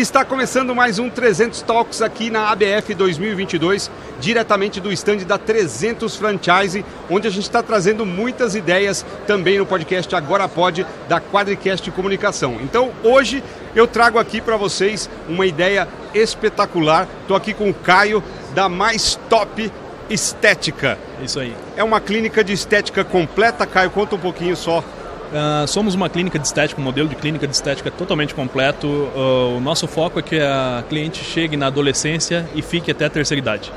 Está começando mais um 300 Talks aqui na ABF 2022, diretamente do estande da 300 Franchise, onde a gente está trazendo muitas ideias também no podcast Agora Pode da Quadricast Comunicação. Então, hoje eu trago aqui para vocês uma ideia espetacular. Estou aqui com o Caio da Mais Top Estética. Isso aí. É uma clínica de estética completa, Caio. Conta um pouquinho só Uh, somos uma clínica de estética, um modelo de clínica de estética totalmente completo. Uh, o nosso foco é que a cliente chegue na adolescência e fique até a terceira idade.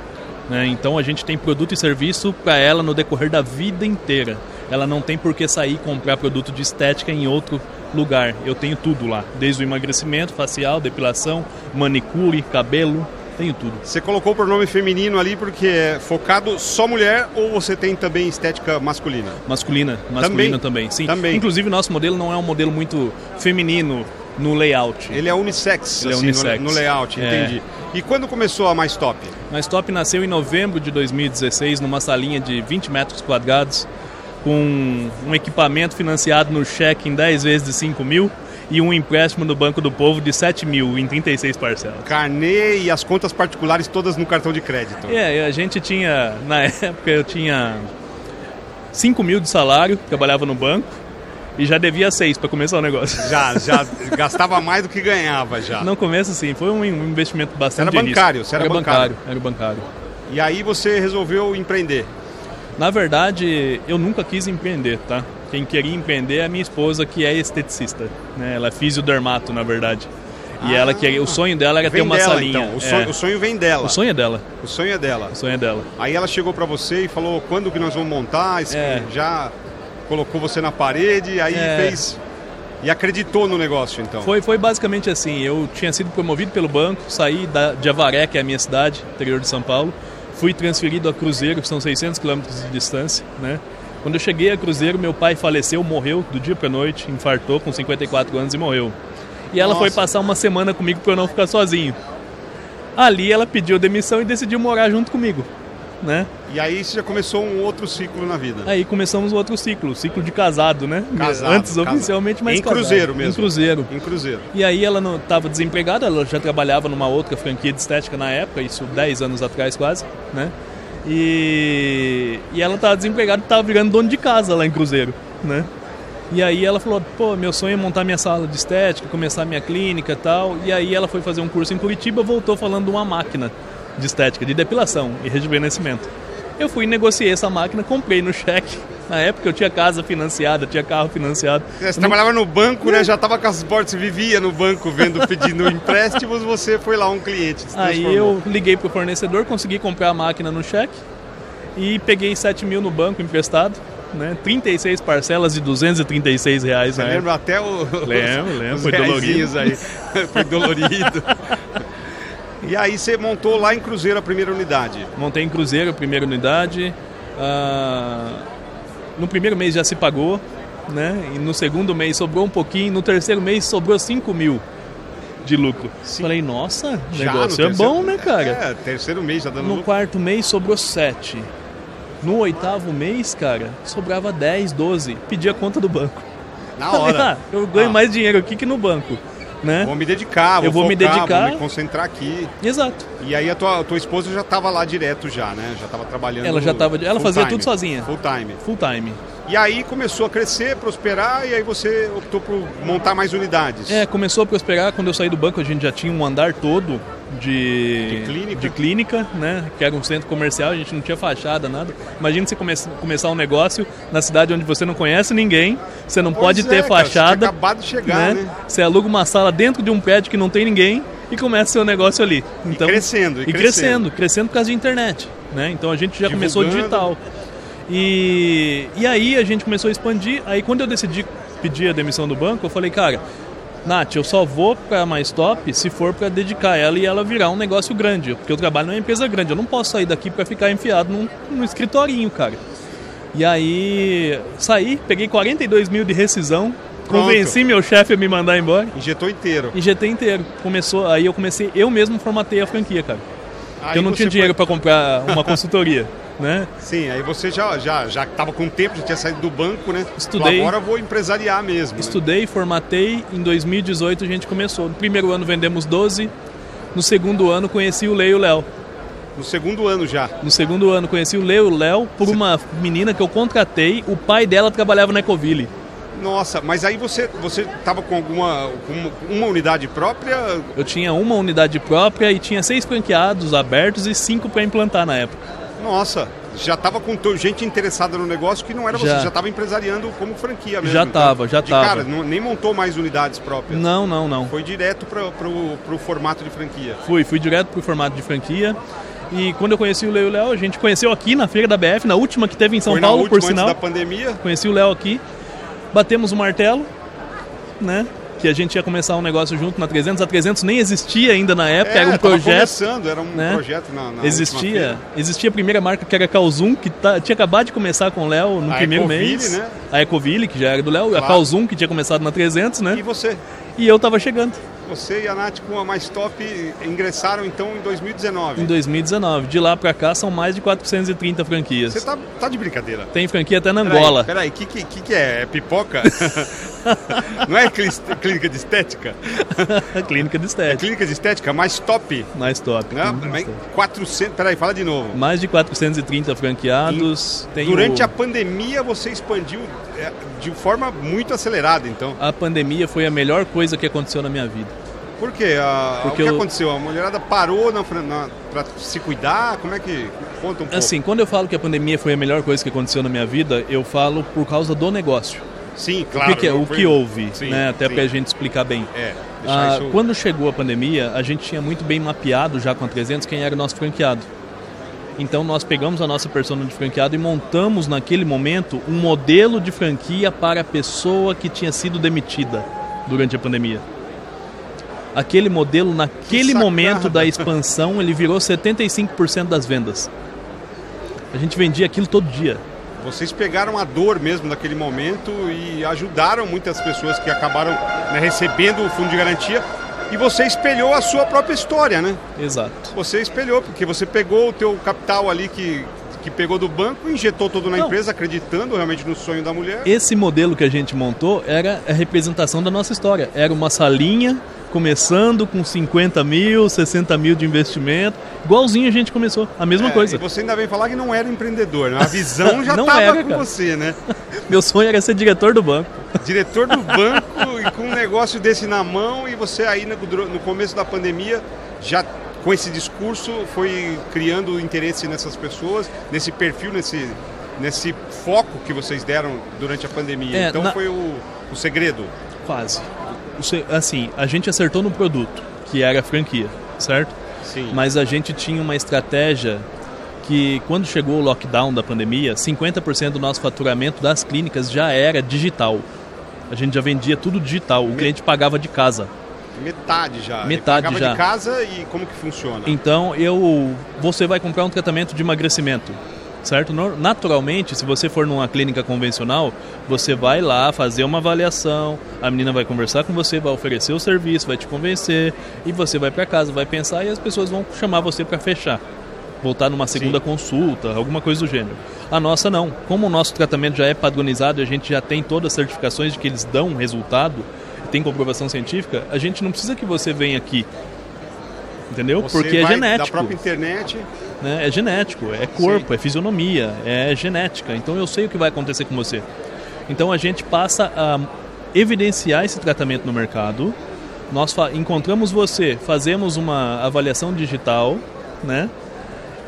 Né? Então a gente tem produto e serviço para ela no decorrer da vida inteira. Ela não tem por que sair e comprar produto de estética em outro lugar. Eu tenho tudo lá, desde o emagrecimento facial, depilação, manicure, cabelo, tenho tudo. Você colocou o pronome feminino ali porque é focado só mulher ou você tem também estética masculina? Masculina, masculina também, também sim. Também. Inclusive nosso modelo não é um modelo muito feminino no layout. Ele é unissex, Ele é assim, unissex. No, no layout, É. entendi. E quando começou a Mais Top? Mais Top nasceu em novembro de 2016 numa salinha de 20 metros quadrados com um equipamento financiado no cheque em 10 vezes de 5 mil e um empréstimo do Banco do Povo de 7 mil em 36 parcelas. Carnê e as contas particulares todas no cartão de crédito. É, a gente tinha, na época eu tinha 5 mil de salário, trabalhava no banco e já devia 6 para começar o negócio. Já, já gastava mais do que ganhava já. No começo, sim, foi um investimento bastante Você era bancário, você era bancário. Era bancário. E aí você resolveu empreender. Na verdade, eu nunca quis empreender, tá? Quem queria empreender é a minha esposa, que é esteticista. Né? Ela é fisiodermato, na verdade. E Ah. ela queria, o sonho dela era ter uma dela, salinha. então. O É. sonho, o sonho vem dela. O sonho é dela. O sonho é dela. O sonho é dela. Aí ela chegou pra você e falou quando que nós vamos montar, É. já colocou você na parede, aí É. fez e acreditou no negócio então. Foi, foi basicamente assim. Eu tinha sido promovido pelo banco, saí da, de Avaré, que é a minha cidade, interior de São Paulo. Fui transferido a Cruzeiro, que são 600 quilômetros de distância, né? Quando eu cheguei a Cruzeiro, meu pai faleceu, morreu do dia pra noite, infartou com 54 anos e morreu. E ela Nossa. foi passar uma semana comigo para eu não ficar sozinho. Ali ela pediu demissão e decidiu morar junto comigo, né? E aí você já começou um outro ciclo na vida. Aí começamos o outro ciclo, ciclo de casado, né? Casado, Antes casado. oficialmente, mas Em casado. Cruzeiro mesmo. Em Cruzeiro. Em Cruzeiro. E aí ela não estava desempregada, ela já trabalhava numa outra franquia de estética na época, isso 10 anos atrás quase, né? E, e ela estava desempregada e estava virando dono de casa lá em Cruzeiro, né? E aí ela falou, pô, meu sonho é montar minha sala de estética, começar minha clínica e tal. E aí ela foi fazer um curso em Curitiba, voltou falando de uma máquina de estética, de depilação e rejuvenescimento. Eu fui e negociei essa máquina, comprei no cheque. Na época eu tinha casa financiada, tinha carro financiado. Você Eu não- trabalhava no banco, né? Já estava com as portas, vivia no banco vendo, pedindo empréstimos, você foi lá um cliente. Aí eu liguei pro fornecedor, consegui comprar a máquina no cheque e peguei 7 mil no banco emprestado, né? 36 parcelas de 236 reais Você época. lembra até o, Lembro, lembro, foi reaisinhos aí. foi dolorido. E aí você montou lá em Cruzeiro a primeira unidade. Montei em Cruzeiro a primeira unidade. ah, no primeiro mês já se pagou, né? E no segundo mês sobrou um pouquinho, no terceiro mês sobrou 5 mil de lucro. Sim. Falei, nossa, o negócio no é terceiro- bom, né, cara? É, terceiro mês já dando No lucro. quarto mês sobrou 7. No oitavo mês, cara, sobrava 10, 12. Pedi a conta do banco. Na Falei, hora. ah, eu ganho Ah. mais dinheiro aqui que no banco, né? Vou me dedicar, vou Eu vou me focar, dedicar. vou me concentrar aqui. Exato. E aí a tua, a tua esposa já estava lá direto já, né? Já estava trabalhando. Ela já tava- ela fazia time, tudo sozinha. Full time. Full time. E aí começou a crescer, prosperar, e aí você optou por montar mais unidades. É, começou a prosperar quando eu saí do banco, a gente já tinha um andar todo de, De clínica. de clínica, né? Que era um centro comercial, a gente não tinha fachada, nada. Imagina você come começar um negócio na cidade onde você não conhece ninguém, você não Pois pode é, ter cara, você fachada. acabado de chegar, né? Você aluga uma sala dentro de um prédio que não tem ninguém e começa seu negócio ali. Então, crescendo, e e crescendo, crescendo por causa de internet. Né? Então a gente já começou Divulgando. digital. E, e aí a gente começou a expandir. Aí quando eu decidi pedir a demissão do banco, eu falei, cara, Nath, eu só vou para mais top se for para dedicar ela e ela virar um negócio grande. Porque eu trabalho numa empresa grande. Eu não posso sair daqui para ficar enfiado num, num escritorinho, cara. E aí saí, peguei 42 mil de rescisão, Pronto. convenci meu chefe a me mandar embora. Injetou inteiro. Injetei inteiro. Começou, aí eu comecei, eu mesmo formatei a franquia, cara. Aí eu não tinha foi- dinheiro para comprar uma consultoria. né? Sim, aí você já já já estava com tempo, já tinha saído do banco, né? Estudei. Agora eu vou empresariar mesmo. né? Estudei, formatei, em 2018 a gente começou. No primeiro ano vendemos 12, no segundo ano conheci o Leo e o Léo. No segundo ano já. No segundo ano conheci o Leo e o Léo por uma menina que eu contratei, o pai dela trabalhava na Ecoville. Nossa, mas aí você você estava com alguma com uma unidade própria? Eu tinha uma unidade própria e tinha seis franqueados abertos e cinco para implantar na época. Nossa, já estava com gente interessada no negócio que não era você, Já. já estava empresariando como franquia mesmo. Já então. tava, já de tava. Cara, não- nem montou mais unidades próprias. Não, não, não. Foi direto para o formato de franquia. Fui, fui direto pro formato de franquia. E quando eu conheci o Leo e o Léo, a gente conheceu aqui na feira da BF, na última que teve em São Foi na Paulo, última por antes sinal. da pandemia. Conheci o Léo aqui, batemos o martelo, né? Que a gente ia começar um negócio junto na 300. A 300 nem existia ainda na época, era um É, projeto. começando, era um né? projeto na, na Existia, existia a primeira marca que era a Calzum, que tá- tinha acabado de começar com o Léo no A primeiro Ecoville, mês. né? A Ecoville, que já era do Léo, a Claro. Calzum, que tinha começado na 300, né? E você? E eu tava chegando Você e a Nath com a Mais Top ingressaram então em 2019. em 2019. De lá pra cá são mais de 430 franquias. Você tá, tá de brincadeira. Tem franquia até na Angola. Peraí, o que, que que é? É pipoca? Não é clínica de estética? Clínica de É estética. clínica de estética mais top. Mais top. Mas estética. 400, peraí, fala de novo. Mais de 430 franqueados. Durante o- a pandemia você expandiu é, de forma muito acelerada, então. a pandemia foi a melhor coisa que aconteceu na minha vida. Por quê? A- Porque o que eu- aconteceu? A mulherada parou na, na, pra se cuidar? Como é que. Conta um pouco. Assim, quando eu falo que a pandemia foi a melhor coisa que aconteceu na minha vida, eu falo por causa do negócio. Sim, o claro. que, que é- o foi- que houve, Sim, né? Até sim. pra gente explicar bem. É, Ah, isso... Quando chegou a pandemia, a gente tinha muito bem mapeado já com a 300 quem era o nosso franqueado. Então nós pegamos a nossa persona de franqueado e montamos naquele momento um modelo de franquia para a pessoa que tinha sido demitida durante a pandemia. Aquele modelo, naquele momento da expansão, ele virou 75% das vendas. A gente vendia aquilo todo dia. Vocês pegaram a dor mesmo naquele momento e ajudaram muitas pessoas que acabaram né, recebendo o fundo de garantia. E você espelhou a sua própria história, né? Exato. Você espelhou, porque você pegou o teu capital ali que, que pegou do banco, injetou todo na Não. empresa, acreditando realmente no sonho da mulher. Esse modelo que a gente montou era a representação da nossa história. Era uma salinha começando com 50 mil, 60 mil de investimento, igualzinho a gente começou, a mesma É, coisa. E você ainda vem falar que não era empreendedor, né? A visão já estava com cara. você, né? Meu sonho era ser diretor do banco. Diretor do banco e com um negócio desse na mão e você aí no, no começo da pandemia já com esse discurso foi criando interesse nessas pessoas, nesse perfil, nesse, nesse foco que vocês deram durante a pandemia. É, então na- foi o, o segredo. Quase. Assim, a gente acertou no produto, que era a franquia, certo? Sim. Mas a gente tinha uma estratégia que quando chegou o lockdown da pandemia, 50% do nosso faturamento das clínicas já era digital. A gente já vendia tudo digital, o cliente pagava de casa. Metade já. Metade pagava já. de casa e como que funciona? Então, eu você vai comprar um tratamento de emagrecimento, certo? Naturalmente, se você for numa clínica convencional, você vai lá fazer uma avaliação, a menina vai conversar com você, vai oferecer o serviço, vai te convencer e você vai para casa, vai pensar e as pessoas vão chamar você para fechar. Voltar numa segunda Sim. consulta, alguma coisa do gênero. A nossa não. Como o nosso tratamento já é padronizado e a gente já tem todas as certificações de que eles dão resultado, tem comprovação científica, a gente não precisa que você venha aqui. Entendeu? Você Porque é genético. Da própria internet. né? É genético, é corpo, é fisionomia, é genética. Então eu sei o que vai acontecer com você. Então a gente passa a evidenciar esse tratamento no mercado. Nós encontramos você, fazemos uma avaliação digital, né?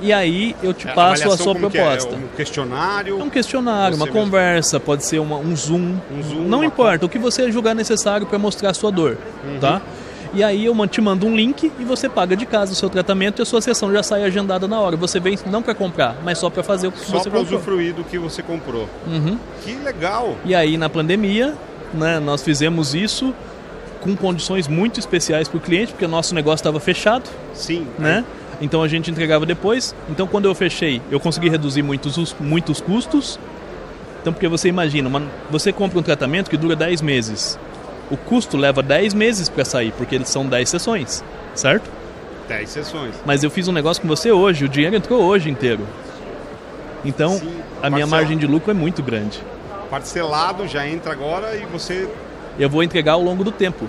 E aí eu te passo a sua como que é? proposta. Um questionário. É um questionário, uma mesmo. conversa, pode ser uma- um zoom. Um zoom, Não importa, o que você julgar necessário para mostrar a sua dor, Uhum. tá? E aí eu te mando um link e você paga de casa o seu tratamento e a sua sessão já sai agendada na hora. Você vem não para comprar, mas só para fazer o que Só você para comprou. usufruir do que você comprou. Uhum. Que legal! E aí na pandemia, né, nós fizemos isso com condições muito especiais para o cliente, porque o nosso negócio estava fechado, Sim. né? Então a gente entregava depois. Então quando eu fechei, eu consegui reduzir muitos, os- muitos custos. Então porque você imagina, uma- você compra um tratamento que dura 10 meses. O custo leva 10 meses para sair, porque eles são 10 sessões, certo? 10 sessões. Mas eu fiz um negócio com você hoje, o dinheiro entrou hoje inteiro. Então, Sim, a minha margem de lucro é muito grande. Parcelado já entra agora e você. Eu vou entregar ao longo do tempo.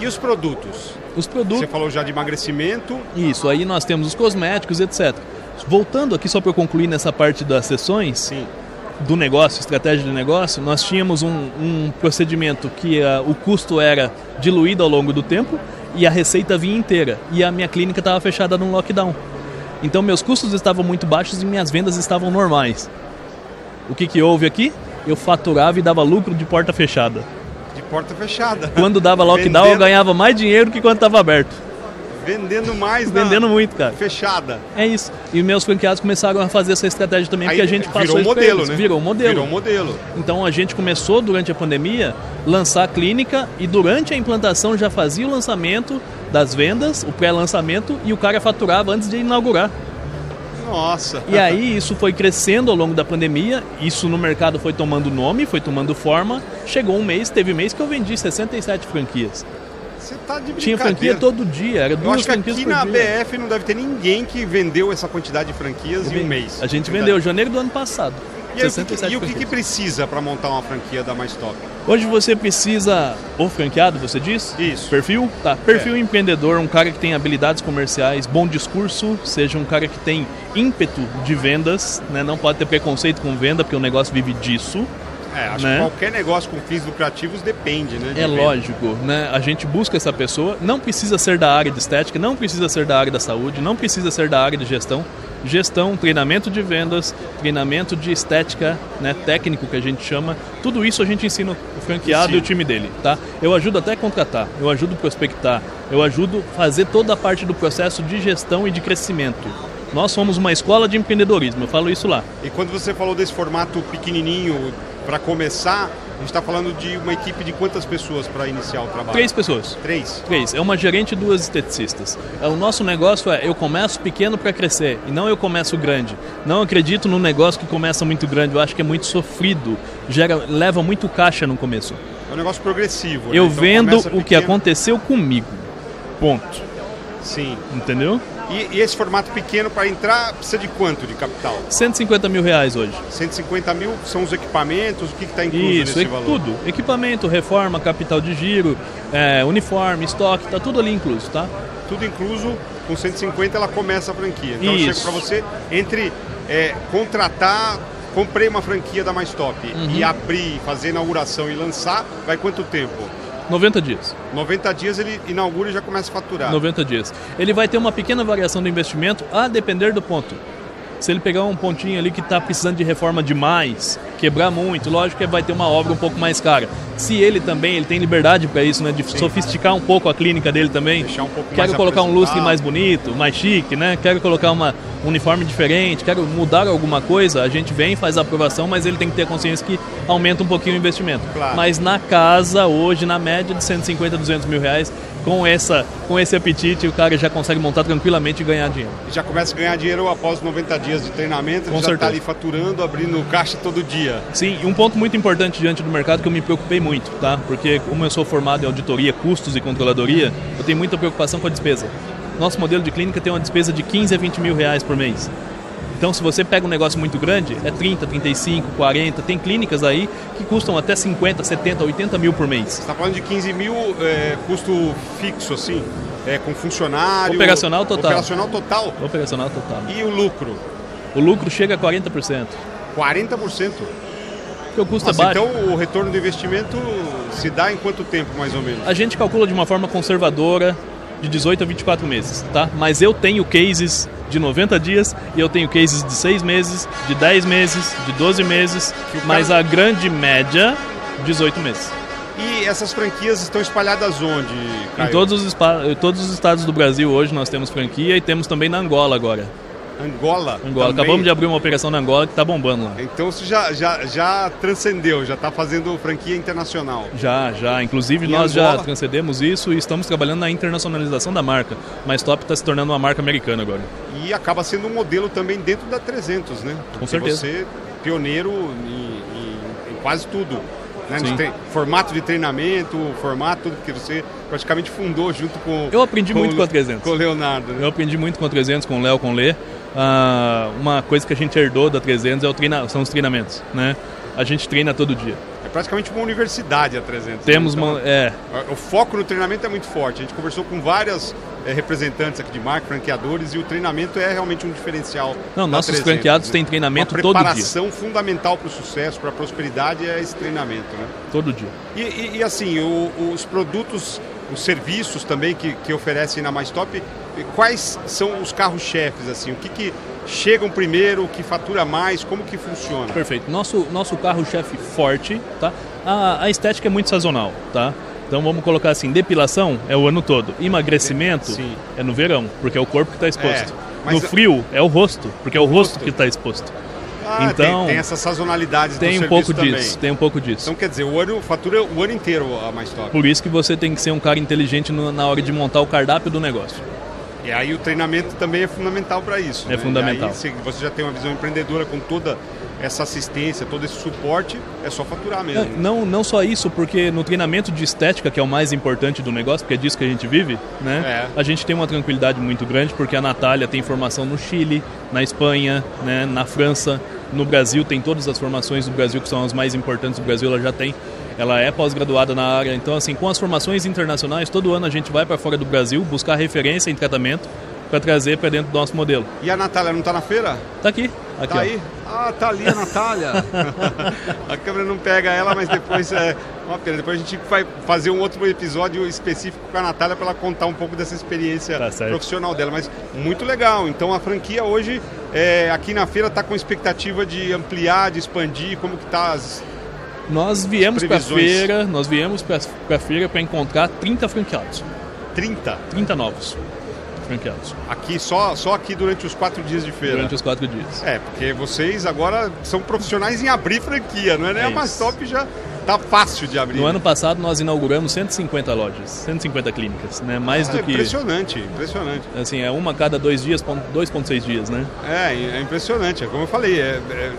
E os produtos? Os produtos Você falou já de emagrecimento. Isso, aí nós temos os cosméticos, etc. Voltando aqui só para eu concluir nessa parte das sessões Sim. do negócio, estratégia de negócio, nós tínhamos um, um procedimento que ah, o custo era diluído ao longo do tempo e a receita vinha inteira. E a minha clínica estava fechada num lockdown. Então meus custos estavam muito baixos e minhas vendas estavam normais. O que, que houve aqui? Eu faturava e dava lucro de porta fechada. De porta fechada. Quando dava lockdown, eu Vendendo- ganhava mais dinheiro que quando estava aberto. Vendendo mais na Vendendo muito, cara. fechada. É isso. E meus franqueados começaram a fazer essa estratégia também, porque a gente passou virou um modelo, eles. né? Virou um modelo. Virou um modelo. Então a gente começou durante a pandemia lançar a clínica e durante a implantação já fazia o lançamento das vendas, o pré-lançamento e o cara faturava antes de inaugurar. Nossa. E aí isso foi crescendo ao longo da pandemia, isso no mercado foi tomando nome, foi tomando forma. Chegou um mês, teve mês que eu vendi 67 franquias. Você tá de Tinha franquia todo dia, era Eu duas acho que franquias aqui na dia. BF não deve ter ninguém que vendeu essa quantidade de franquias em um mês. A gente vendeu janeiro do ano passado. E, aí, o que, 67 e o que, que precisa para montar uma franquia da Mais Top? Hoje você precisa, ou franqueado, você diz? Isso. Perfil? Tá. Perfil empreendedor, um cara que tem habilidades comerciais, bom discurso, seja um cara que tem ímpeto de vendas, né? Não pode ter preconceito com venda, porque o negócio vive disso. É, acho Né? que qualquer negócio com fins lucrativos depende, né? de É venda. lógico, né? A gente busca essa pessoa, não precisa ser da área de estética, não precisa ser da área da saúde, não precisa ser da área de gestão. Gestão, treinamento de vendas, treinamento de estética, né, técnico que a gente chama, tudo isso a gente ensina o franqueado Ensina. e o time dele, tá? Eu ajudo até a contratar, eu ajudo a prospectar, eu ajudo a fazer toda a parte do processo de gestão e de crescimento. Nós somos uma escola de empreendedorismo, eu falo isso lá. E quando você falou desse formato pequenininho para começar, gente está falando de uma equipe de quantas pessoas para iniciar o trabalho? Três pessoas. Três. Três. É uma gerente e duas esteticistas. É, O nosso negócio é eu começo pequeno para crescer e não eu começo grande. Não acredito num negócio que começa muito grande. Eu acho que é muito sofrido. Gera, leva muito caixa no começo. É um negócio progressivo. né? Eu Então vendo o que pequeno. aconteceu comigo. Ponto. Sim. Entendeu? E, e esse formato pequeno para entrar precisa de quanto de capital? 150 mil reais hoje. 150 mil são os equipamentos, o que está incluso Isso, nesse valor? tudo. Equipamento, reforma, capital de giro, é, uniforme, estoque, tá tudo ali incluso, tá? Tudo incluso, com 150 ela começa a franquia. Então eu chego Isso. para você, entre é, contratar, comprei uma franquia da Mais Top Uhum. e abrir, fazer inauguração e lançar, vai quanto tempo? 90 dias. 90 dias ele inaugura e já começa a faturar. 90 dias. Ele vai ter uma pequena variação do investimento a depender do ponto. Se ele pegar um pontinho ali que está precisando de reforma demais, quebrar muito, lógico que vai ter uma obra um pouco mais cara. Se ele também, ele tem liberdade para isso, né, de sofisticar um pouco a clínica dele também. Deixar um pouco quero mais colocar um lustre mais bonito, mais chique, né? Quero colocar uma um uniforme diferente, quero mudar alguma coisa, a gente vem, faz a aprovação, mas ele tem que ter consciência que aumenta um pouquinho o investimento. Claro. Mas na casa, hoje, na média de 150, 200 mil reais, com, essa, com esse apetite, o cara já consegue montar tranquilamente e ganhar dinheiro. Já começa a ganhar dinheiro após 90 dias de treinamento, Com já está ali faturando, abrindo caixa todo dia. Sim, e um ponto muito importante diante do mercado que eu me preocupei muito, tá? Porque como eu sou formado em auditoria, custos e controladoria, eu tenho muita preocupação com a despesa. Nosso modelo de clínica tem uma despesa de 15 a 20 mil reais por mês. Então, se você pega um negócio muito grande, é 30, 35, 40. Tem clínicas aí que custam até 50, 70, 80 mil por mês. Você está falando de 15 mil é, custo fixo, assim, é, com funcionário. Operacional total. Operacional total. Operacional total. E o lucro? O lucro chega a 40%. 40%. Porque o custo Nossa, é baixo. então o retorno do investimento se dá em quanto tempo, mais ou menos? A gente calcula de uma forma conservadora de 18 a 24 meses, tá? Mas eu tenho cases de 90 dias e eu tenho cases de 6 meses, de 10 meses, de 12 meses, mas a grande média, 18 meses. E essas franquias estão espalhadas onde, Caio? Em todos os, todos os estados do Brasil hoje nós temos franquia e temos também na Angola agora. Angola? Angola. também? Acabamos de abrir uma operação na Angola que está bombando lá. Então isso já, já, já transcendeu, já está fazendo franquia internacional. Já, já. Inclusive Em nós já Angola? transcendemos isso e estamos trabalhando na internacionalização da marca. Mas Top está se tornando uma marca americana agora. E acaba sendo um modelo também dentro da 300, né? Porque certeza. Você é pioneiro em, em- em quase tudo. Né? De formato de treinamento, formato que você praticamente fundou junto com Eu aprendi muito com a 300. com o Leonardo. né? Eu aprendi muito com a 300, com o Léo, com o Lê. Ah, uma coisa que a gente herdou da 300 é o treina, são os treinamentos, né? A gente treina todo dia. É praticamente uma universidade a 300. Temos então, uma, é. O foco no treinamento é muito forte. A gente conversou com várias é, representantes aqui de marca, franqueadores, e o treinamento é realmente um diferencial. Não, nossos 300, franqueados né? têm treinamento todo dia. A preparação fundamental para o sucesso, para a prosperidade é esse treinamento, né? Todo dia. E, e, e assim, o, os produtos, os serviços também que, que oferecem na Mais Top, quais são os carros-chefes, assim? O que, que chegam primeiro, o que fatura mais, como que funciona? Perfeito. Nosso, nosso carro-chefe forte, tá? A, a estética é muito sazonal, tá? Então vamos colocar assim, depilação é o ano todo, emagrecimento Sim. é no verão, porque é o corpo que está exposto. É, no frio é o rosto, porque é o rosto, rosto que está exposto. Ah, então tem, tem essa sazonalidade tem um pouco também. disso tem um pouco disso então quer dizer o ano fatura o ano inteiro a mais top por isso que você tem que ser um cara inteligente no, na hora de montar o cardápio do negócio e aí o treinamento também é fundamental para isso é né? fundamental aí, você já tem uma visão empreendedora com toda essa assistência, todo esse suporte, é só faturar mesmo. Não, não só isso, porque no treinamento de estética, que é o mais importante do negócio, porque é disso que a gente vive, né? É. A gente tem uma tranquilidade muito grande, porque a Natália tem formação no Chile, na Espanha, né? na França, no Brasil, tem todas as formações do Brasil, que são as mais importantes do Brasil, ela já tem. Ela é pós-graduada na área, então assim, com as formações internacionais, todo ano a gente vai para fora do Brasil buscar referência em tratamento para trazer para dentro do nosso modelo. E a Natália não está na feira? Está aqui. aqui tá aí? Ah, tá ali a Natália. a câmera não pega ela, mas depois é uma pena. Depois a gente vai fazer um outro episódio específico com a Natália para ela contar um pouco dessa experiência tá profissional dela. Mas muito legal. Então a franquia hoje é, aqui na feira está com expectativa de ampliar, de expandir. Como que tá as nós viemos para a feira, nós viemos para a feira para encontrar 30 franqueados. 30? 30 novos franqueados. Aqui, só, só aqui durante os quatro dias de feira? Durante os quatro dias. É, porque vocês agora são profissionais em abrir franquia, não é? Nem é a Mastop já tá fácil de abrir. No ano passado nós inauguramos 150 lojas, 150 clínicas, né? Mais ah, do é que impressionante, impressionante. Assim, é uma a cada dois dias, 2.6 dias, né? É, é impressionante, é como eu falei, é, é,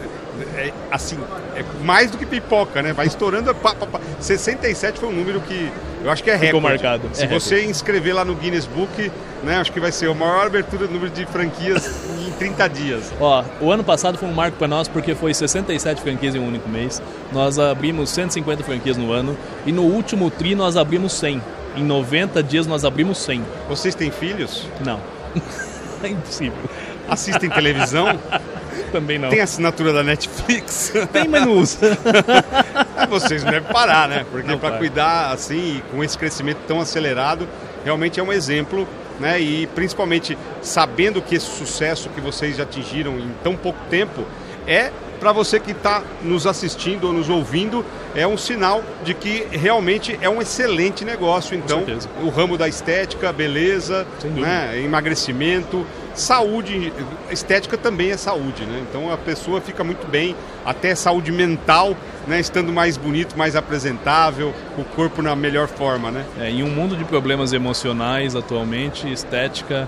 é, assim, é mais do que pipoca, né? Vai estourando, pá, pá, pá. 67 foi um número que eu acho que é recorde. Ficou marcado. Se é você recorde. inscrever lá no Guinness Book, né, acho que vai ser a maior abertura do número de franquias em 30 dias. Ó, o ano passado foi um marco para nós porque foi 67 franquias em um único mês. Nós abrimos 150 franquias no ano e no último tri nós abrimos 100. Em 90 dias nós abrimos 100. Vocês têm filhos? Não. é impossível. Assistem televisão? Também não. Tem assinatura da Netflix? Tem, mas não usa. Vocês não devem parar, né? Porque para cuidar assim, com esse crescimento tão acelerado, realmente é um exemplo né? E principalmente sabendo que esse sucesso que vocês já atingiram em tão pouco tempo é para você que está nos assistindo ou nos ouvindo, é um sinal de que realmente é um excelente negócio. Então, o ramo da estética, beleza, né, emagrecimento, saúde, estética também é saúde, né? Então a pessoa fica muito bem, até saúde mental, né? Estando mais bonito, mais apresentável, o corpo na melhor forma, né? É, em um mundo de problemas emocionais atualmente, estética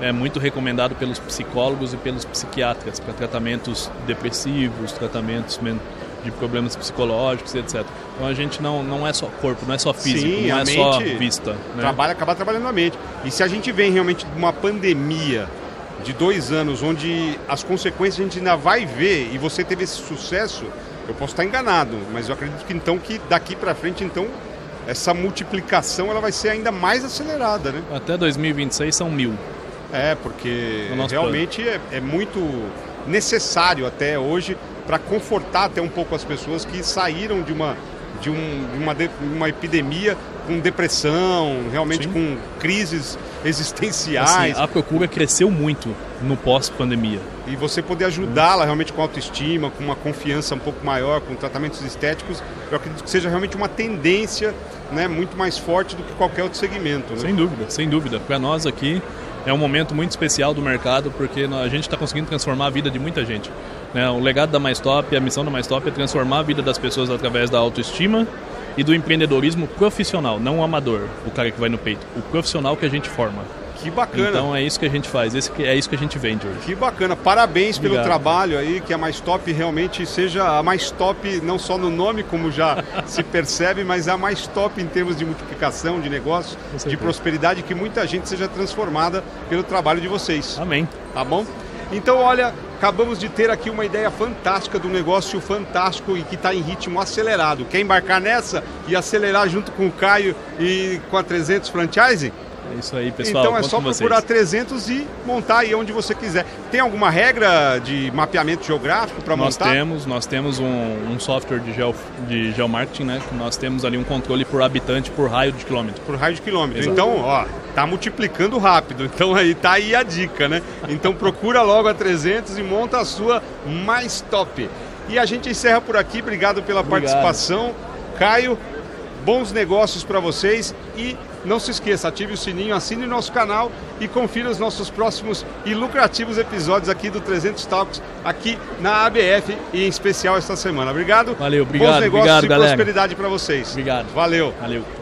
é muito recomendado pelos psicólogos e pelos psiquiatras para tratamentos depressivos, tratamentos de problemas psicológicos, etc. Então a gente não, não é só corpo, não é só físico, Sim, não é só vista. Né? Trabalha, acaba trabalhando a mente. E se a gente vem realmente de uma pandemia de dois anos, onde as consequências a gente ainda vai ver, e você teve esse sucesso, eu posso estar enganado, mas eu acredito que então que daqui para frente, então, essa multiplicação ela vai ser ainda mais acelerada, né? Até 2026 são mil. É, porque realmente é, é, muito necessário até hoje para confortar até um pouco as pessoas que saíram de uma, de, um, de uma, de uma epidemia com depressão, realmente Sim. com crises existenciais. Assim, a procura cresceu muito no pós-pandemia. E você poder ajudá-la realmente com autoestima, com uma confiança um pouco maior, com tratamentos estéticos, eu acredito que seja realmente uma tendência né, muito mais forte do que qualquer outro segmento. Né? Sem dúvida, sem dúvida. Para nós aqui é um momento muito especial do mercado porque a gente está conseguindo transformar a vida de muita gente. Né? O legado da Mais Top, a missão da Mais Top é transformar a vida das pessoas através da autoestima e do empreendedorismo profissional, não o amador, o cara que vai no peito, o profissional que a gente forma. Que bacana. Então é isso que a gente faz, esse é isso que a gente vende hoje. Que bacana. Parabéns Obrigado. pelo trabalho aí, que a Mais Top realmente seja a mais top, não só no nome, como já se percebe, mas a mais top em termos de multiplicação, de negócio, de prosperidade, que muita gente seja transformada pelo trabalho de vocês. Amém. Tá bom? Então, olha, acabamos de ter aqui uma ideia fantástica do negócio fantástico e que está em ritmo acelerado. Quer embarcar nessa e acelerar junto com o Caio e com a 300 Franchise? É isso aí, pessoal. Então é só procurar 300 e montar aí onde você quiser. Tem alguma regra de mapeamento geográfico para montar? Nós temos, nós temos um, um software de, geo, de geomarketing, né? Nós temos ali um controle por habitante por raio de quilômetro. Por raio de quilômetro. Exato. Então, ó, tá multiplicando rápido. Então aí tá aí a dica, né? Então procura logo a 300 e monta a sua mais top. E a gente encerra por aqui. Obrigado pela Obrigado. participação. Caio, bons negócios para vocês e não se esqueça, ative o sininho, assine o nosso canal e confira os nossos próximos e lucrativos episódios aqui do 300 Talks, aqui na ABF e em especial esta semana. Obrigado. Valeu, obrigado. Bons negócios obrigado, e galera. prosperidade para vocês. Obrigado. Valeu. Valeu.